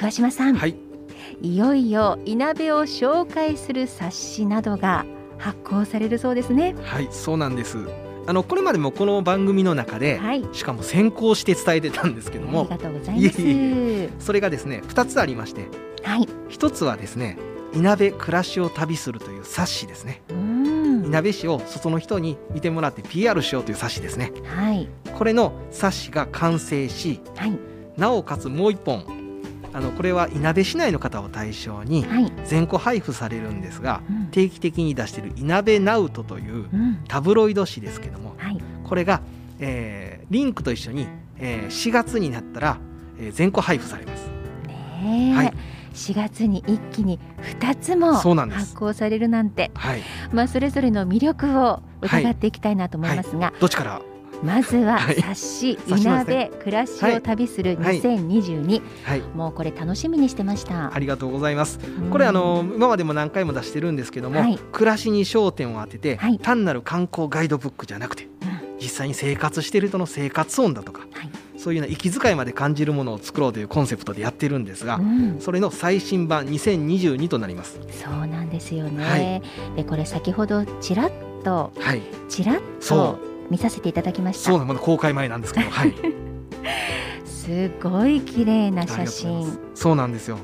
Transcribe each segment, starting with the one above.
桑島さん、はい、いよいよいなべを紹介する冊子などが発行されるそうですね。はい、そうなんです。あのこれまでもこの番組の中で、はい、しかも先行して伝えてたんですけども。ありがとうございます。それがですね2つありまして。はい、1つはですね「いなべ暮らしを旅する」という冊子ですね。いなべ市を外の人に見てもらって PR しようという冊子ですね。はい、これの冊子が完成しはい、なおかつもう一本あのこれはいなべ市内の方を対象にはい、全個配布されるんですがうん、定期的に出している「いなべナウト」といううん、タブロイド紙ですけどもはい、これが、えーリンクと一緒に、えー4月になったら、えー全個配布されます。ねえ、はい。4月に一気に2つも発行されるなんて、はい、まあそれぞれの魅力を伺っていきたいなと思いますが、どっちから、まずははい。冊子「い冊子のですね。なべ暮らしを旅するはい。2022」はい、もうこれ楽しみにしてました。あ。りがとうございます。うん。これあの今までも何回も出してるんですけども、はい。暮らしに焦点を当てて、はい。単なる観光ガイドブックじゃなくて、実際に生活している人の生活音だとか、はい。そういうような息遣いまで感じるものを作ろうというコンセプトでやってるんですが、うん、それの最新版2022となります。そうなんですよね。はい。でこれ先ほどちらっとはい、ちらっそと見させていただきました。そう。なのまだ公開前なんですけど、はい。すごい綺麗な写真。す。そうなんですよ。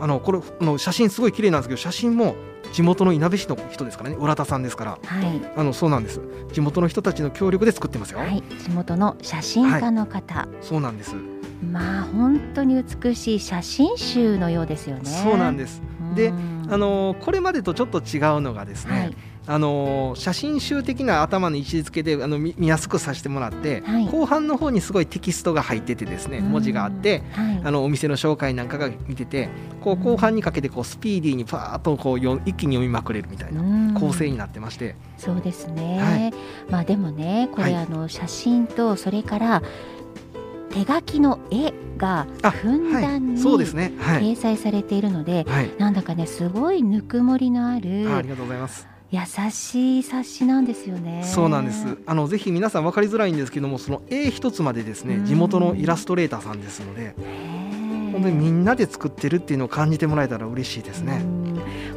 あのこれあの写真すごい綺麗なんですけど写真も地元のいなべ市の人ですからね。浦田さんですから。はい、あのそうなんです。地元の人たちの協力で作ってますよ、はい、地元の写真家の方、そうなんです、まあ本当に美しい写真集のようですよね。そうなんです。でうん。あのこれまでとちょっと違うのがですね、はい、あの写真集的な頭の位置づけであの見見やすくさせてもらって、はい。後半の方にすごいテキストが入っててですねうん。文字があって、はい、あのお店の紹介なんかが見ててこう後半にかけてこうスピーディーにパーッとこうよ一気に読みまくれるみたいなうん。構成になってまして、そうですね、はい。まあでもねこれ、はい。あの写真とそれから手書きの絵があふんだんはい、にそうですねはい、掲載されているので、はい、なんだかねすごいぬくもりのあるあありがとうございます。優しい冊子なんですよね。そうなんです。あのぜひ皆さん分かりづらいんですけども、その絵一つまでですねう、ん地元のイラストレーターさんですので、本当にみんなで作ってるっていうのを感じてもらえたら嬉しいですね。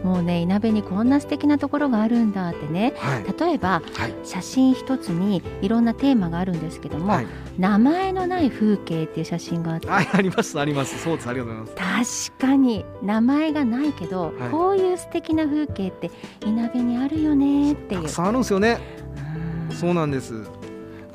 うんもうねいなべにこんな素敵なところがあるんだってねはい、例えばはい、写真一つにいろんなテーマがあるんですけども、はい、名前のない風景っていう写真があってあありますあります。そうですありがとうございます。確かに名前がないけど、はいこういう素敵な風景っていなべにあるよねっていうたくさんあるんですよね。うんそうなんです。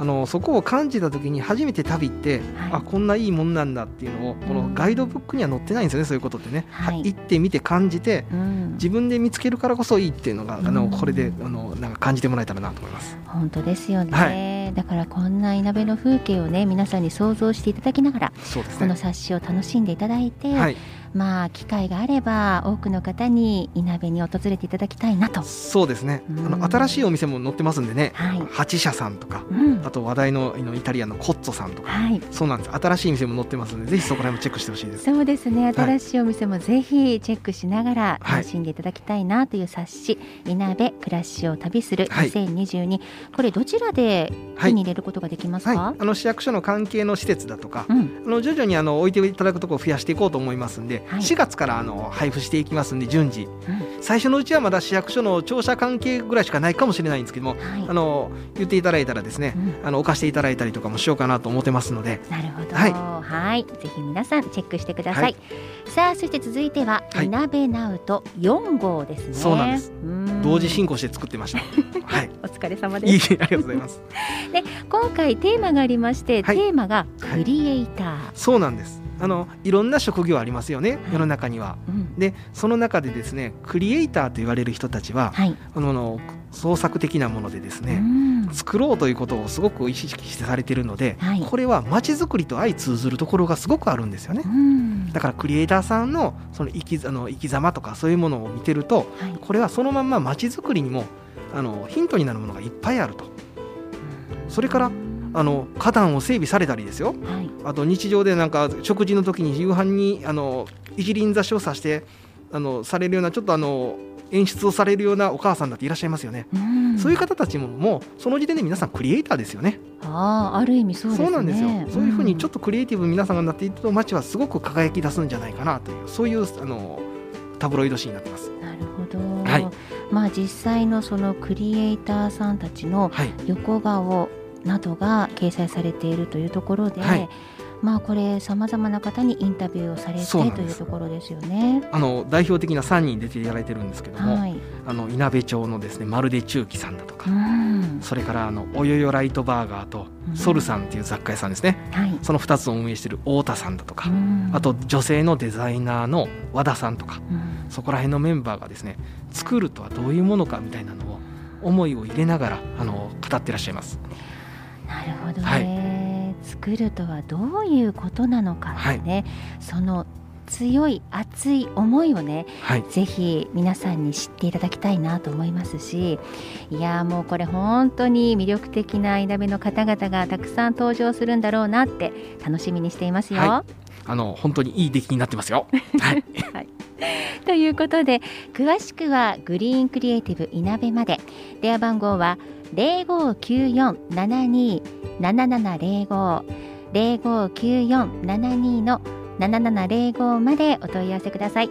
あのそこを感じた時に初めて旅って、はい。あこんないいもんなんだっていうのをこのガイドブックには載ってないんですよねそういうことってね、はい。行ってみて感じてうん。自分で見つけるからこそいいっていうのが、あうん。のこれであのなんか感じてもらえたらなと思います。本当ですよね、はだからこんないなべの風景をね皆さんに想像していただきながらそうですこのね。冊子を楽しんでいただいて、はい、まあ機会があれば多くの方にいなべに訪れていただきたいなと。そうですね。あうんの新しいお店も載ってますんでね。はい、八社さんとか、うんあと話題のイタリアンのコッツォさんとか、はいそうなんです。新しい店も載ってますので、ぜひそこら辺もチェックしてほしいです。そうですね新しいお店もぜひチェックしながらはい楽しんでいただきたいなという冊子「いなべ暮らしを旅するはい2022」これどちらではい。手に入れることができますはい、か、あの市役所の関係の施設だとか、うんあの徐々にあの置いていただくところを増やしていこうと思いますんで、はい4月からあの配布していきますんで順次うん最初のうちはまだ市役所の庁舎関係ぐらいしかないかもしれないんですけども、はいあの言っていただいたらですね、うんあの置かせていただいたりとかもしようかなと思ってますので、なるほど。ははいい、ぜひ皆さんチェックしてください。はいさあ、そして続いては、はいいなべナウト4号ですね。そうなんですん同時進行して作ってました。はい。お疲れ様いいです。えありがとうございます。今回テーマがありまして、はいテーマがクリエイター。そうなんです。あのいろんな職業ありますよね、世の中には。うん。でその中でですねクリエイターと言われる人たちは、はい。あの創作的なものでですうね、ん。作ろうということをすごく意識してされているので、はい。これは街づくりと相通ずるところがすごくあるんですよね。う。ん。だからクリエイターさんのその生きあの生き様とかそういうものを見てるとはい。これはそのまんま街づくりにもあのヒントになるものがいっぱいあると。それからあの花壇を整備されたりですよはい。あと日常でなんか食事の時に夕飯にあの一輪挿しをさしてあのされるようなちょっとあの演出をされるようなお母さんだっていらっしゃいますよね。うんそういう方たちももうその時点で皆さんクリエイターですよね。ああある意味そうですね。そうなんですよ。そういうふうにちょっと、とクリエイティブに皆さんがなっていくと街はすごく輝き出すんじゃないかなというそういうあのタブロイド紙になってます。なるほど。はいまあ実際のそのクリエイターさんたちのはい。などが掲載されているというところで、はいまあこれさまざまな方にインタビューをされてというところですよね。あの代表的な3人出ていただいてるんですけども、はい。あの稲部町のですねまるで中期さんだとか、うん。それからあのおよよライトバーガーとうんソルさんっていう雑貨屋さんですね。はい。その2つを運営している太田さんだとか、うんあと、女性のデザイナーの和田さんとかうんそこら辺のメンバーがですね作るとはどういうものかみたいなのを思いを入れながらあの語ってらっしゃいます。なるほどね、作るとはどういうことなのかですね、その強い熱い思いをねはい、ぜひ皆さんに知っていただきたいなと思いますしいやーもうこれ本当に魅力的ないなべの方々がたくさん登場するんだろうなって楽しみにしていますよ。はあの本当にいい出来になってますよ。はい、ということで詳しくはグリーンクリエイティブいなべまで。電話番号は0594-72-7705 0594-72の7705までお問い合わせください。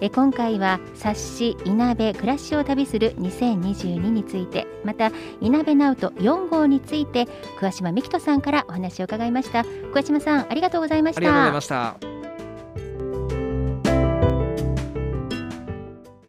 え今回は冊子いなべ暮らしを旅する2022についてまたいなべナウト4号について桑島美希人さんからお話を伺いました。桑島さんありがとうございました。ありがとうございました。